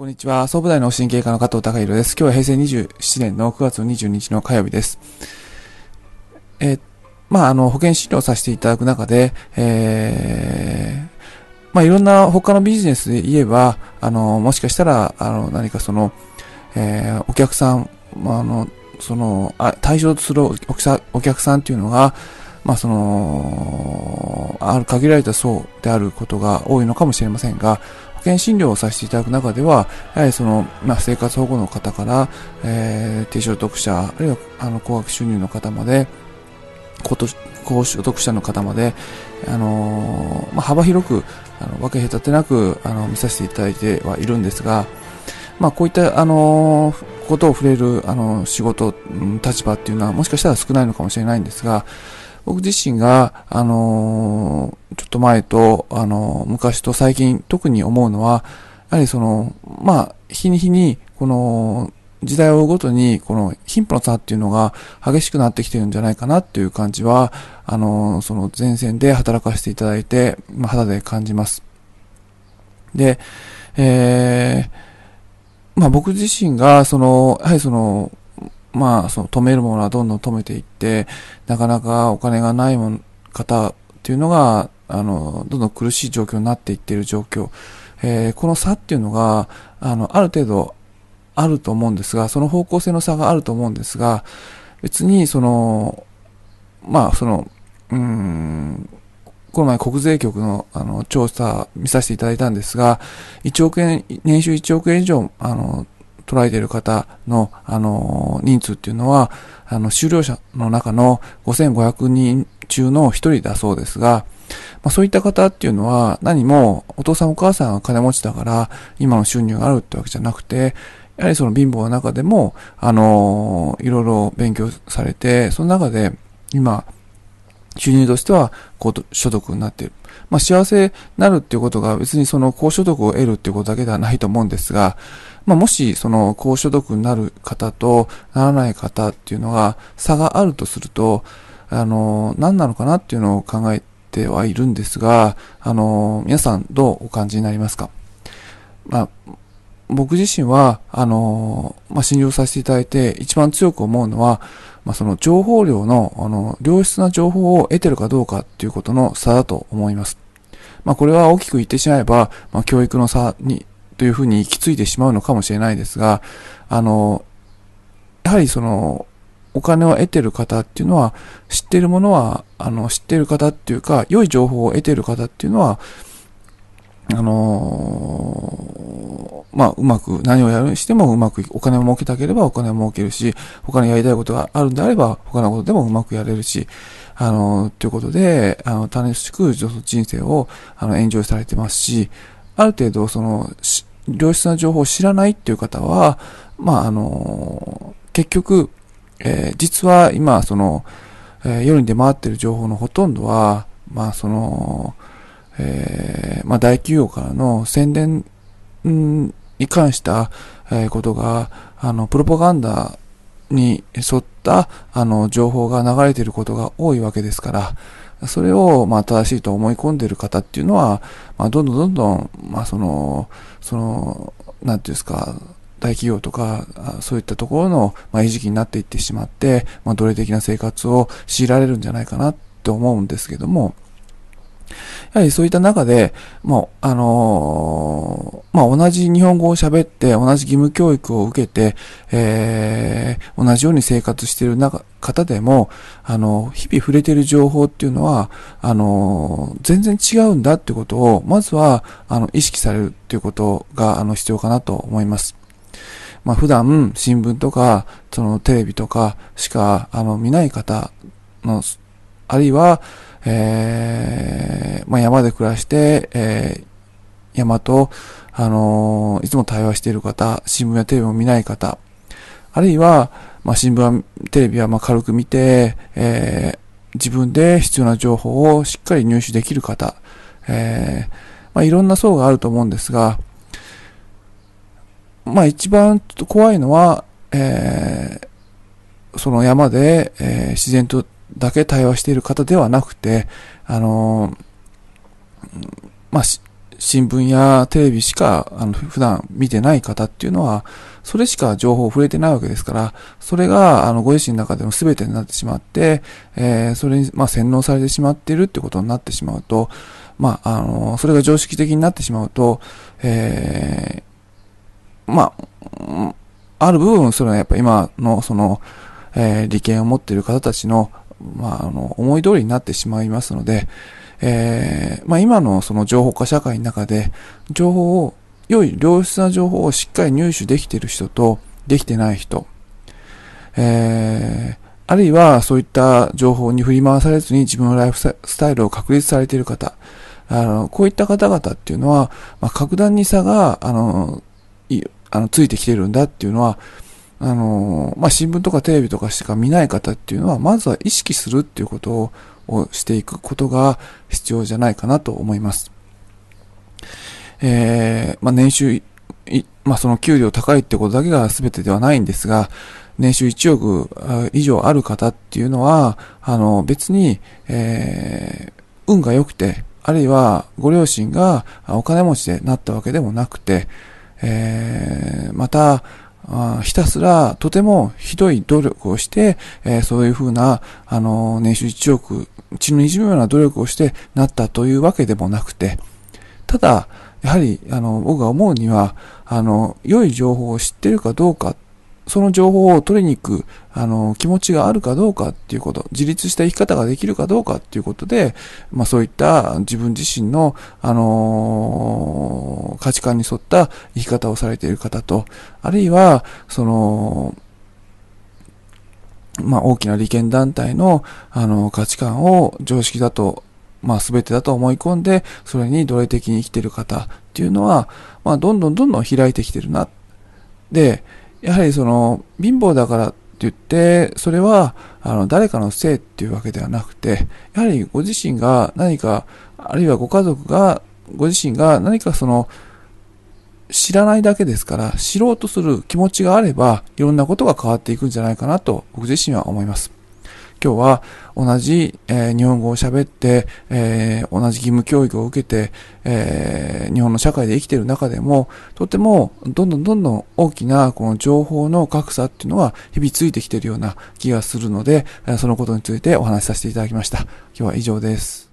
こんにちは。総武大の神経科の加藤隆弘です。今日は平成27年の9月22日の火曜日です。え、まあ、あの、保険診療させていただく中で、えー、まあ、いろんな他のビジネスで言えば、あの、もしかしたら、あの、何かその、えー、お客さん、まあ、あの、その、あ対象とするお客さんっていうのが、まあ、その、ある限られた層であることが多いのかもしれませんが、保険診療をさせていただく中では、やはりその、まあ、生活保護の方から、えー、低所得者、あるいは、あの、高額収入の方まで、高所得者の方まで、あのー、まあ、幅広く、あの、分け隔てなく、あの、見させていただいてはいるんですが、まあ、こういった、あのー、ことを触れる、あの、仕事、立場っていうのは、もしかしたら少ないのかもしれないんですが、僕自身が、あのー、ちょっと前と、あのー、昔と最近特に思うのは、やはりその、まあ、日に日に、この、時代を追うごとに、この貧富の差っていうのが激しくなってきてるんじゃないかなっていう感じは、あの、その前線で働かせていただいて、まあ、肌で感じます。で、えー、まあ僕自身が、その、やはりその、まあ、その止めるものはどんどん止めていって、なかなかお金がないもん方っていうのが、あの、どんどん苦しい状況になっていっている状況。えー、この差っていうのが、あの、ある程度あると思うんですが、その方向性の差があると思うんですが、別に、その、まあ、その、うん、この前国税局のあの調査見させていただいたんですが、1億円、年収1億円以上、あの、捉えている方の、あの、人数っていうのは、あの、終了者の中の5500人中の一人だそうですが、まあ、そういった方っていうのは何もお父さんお母さんが金持ちだから今の収入があるってわけじゃなくて、やはりその貧乏の中でも、あのいろいろ勉強されて、その中で今、収入としては高所得になっている。まあ、幸せになるっていうことが別にその高所得を得るっていうことだけではないと思うんですが、まあ、もしその高所得になる方とならない方っていうのが差があるとすると、あの、何なのかなっていうのを考えてはいるんですが、あの、皆さんどうお感じになりますか？まあ、僕自身は、あの、まあ、信用させていただいて一番強く思うのは、まあ、その情報量の、あの、良質な情報を得てるかどうかっていうことの差だと思います。まあ、これは大きく言ってしまえば、まあ、教育の差にというふうに行き着いてしまうのかもしれないですが、あの、やはりその、お金を得てる方っていうのは、知ってるものは、あの、知ってる方っていうか、良い情報を得てる方っていうのは、あのー、まあ、うまく、何をやるにしてもうまく、お金を儲けたければお金を儲けるし、他にやりたいことがあるんであれば、他のことでもうまくやれるし、あのー、ということで、あの、楽しく人生を、あの、エンジョイされてますし、ある程度、その、良質な情報を知らないっていう方は、まあ、あの、結局、えー、実は今、その、えー、世に出回ってる情報のほとんどは、まあ、その、えー、まあ、大企業からの宣伝に関した、えことが、あの、プロパガンダに沿った、あの、情報が流れていることが多いわけですから、それを、まあ、正しいと思い込んでいる方っていうのは、まあ、どんどんどんどん、まあ、その、その、なんていうんですか、大企業とか、そういったところの、まあ、餌食になっていってしまって、まあ、奴隷的な生活を強いられるんじゃないかなって思うんですけども、やはりそういった中で、もう、あのー、まあ、同じ日本語を喋って、同じ義務教育を受けて、えー、同じように生活している中、方でも、あの、日々触れている情報っていうのは、あの、全然違うんだっていうことを、まずは、あの、意識されるっていうことが、あの、必要かなと思います。まあ、普段、新聞とか、その、テレビとかしか、あの、見ない方の、あるいは、えー、まあ、山で暮らして、えー、山と、あのー、いつも対話している方、新聞やテレビを見ない方、あるいは、まあ、新聞、テレビはま軽く見て、え、自分で必要な情報をしっかり入手できる方、え、まあ、いろんな層があると思うんですが、まあ、一番怖いのは、えー、その山で、えー、自然とだけ対話している方ではなくて、あの、まあ、新聞やテレビしか、あの、普段見てない方っていうのは、それしか情報を触れてないわけですから、それが、あの、ご自身の中での全てになってしまって、えー、それに、まあ、洗脳されてしまっているってことになってしまうと、まあ、あの、それが常識的になってしまうと、えー、まあ、ある部分、それはやっぱ今の、その、えー、利権を持っている方たちの、まあ、あの、思い通りになってしまいますので、えー、まあ、今のその情報化社会の中で、情報を、良い良質な情報をしっかり入手できている人と、できてない人、えー、あるいはそういった情報に振り回されずに自分のライフスタイルを確立されている方、あの、こういった方々っていうのは、まあ、格段に差が、あの、あの、ついてきてるんだっていうのは、あの、まあ、新聞とかテレビとかしか見ない方っていうのは、まずは意識するっていうことを、していくことが必要じゃないかなと思います。えー、まあ、年収、いまあ、その給料高いってことだけが全てではないんですが、年収1億以上ある方っていうのは、あの、別に、えー、運が良くて、あるいはご両親がお金持ちでなったわけでもなくて、えー、また、ひたすらとてもひどい努力をして、えー、そういうふうな、あの、年収1億、血の滲むような努力をしてなったというわけでもなくて、ただ、やはり、あの、僕が思うには、あの、良い情報を知っているかどうかその情報を取りに行く、あの、気持ちがあるかどうかっていうこと、自立した生き方ができるかどうかっていうことで、まあそういった自分自身の、あのー、価値観に沿った生き方をされている方と、あるいは、その、まあ大きな利権団体の、あの、価値観を常識だとまあ全てだと思い込んで、それに奴隷的に生きている方っていうのは、まあどんどんどんどん開いてきてるな。で、やはりその、貧乏だからって言って、それは、あの、誰かのせいっていうわけではなくて、やはりご自身が何か、あるいはご家族が、ご自身が何かその、知らないだけですから、知ろうとする気持ちがあれば、いろんなことが変わっていくんじゃないかなと、僕自身は思います。今日は同じ、えー、日本語を喋って、えー、同じ義務教育を受けて、えー、日本の社会で生きている中でも、とてもどんどんどんどん大きなこの情報の格差っていうのは日々ついてきているような気がするので、そのことについてお話しさせていただきました。今日は以上です。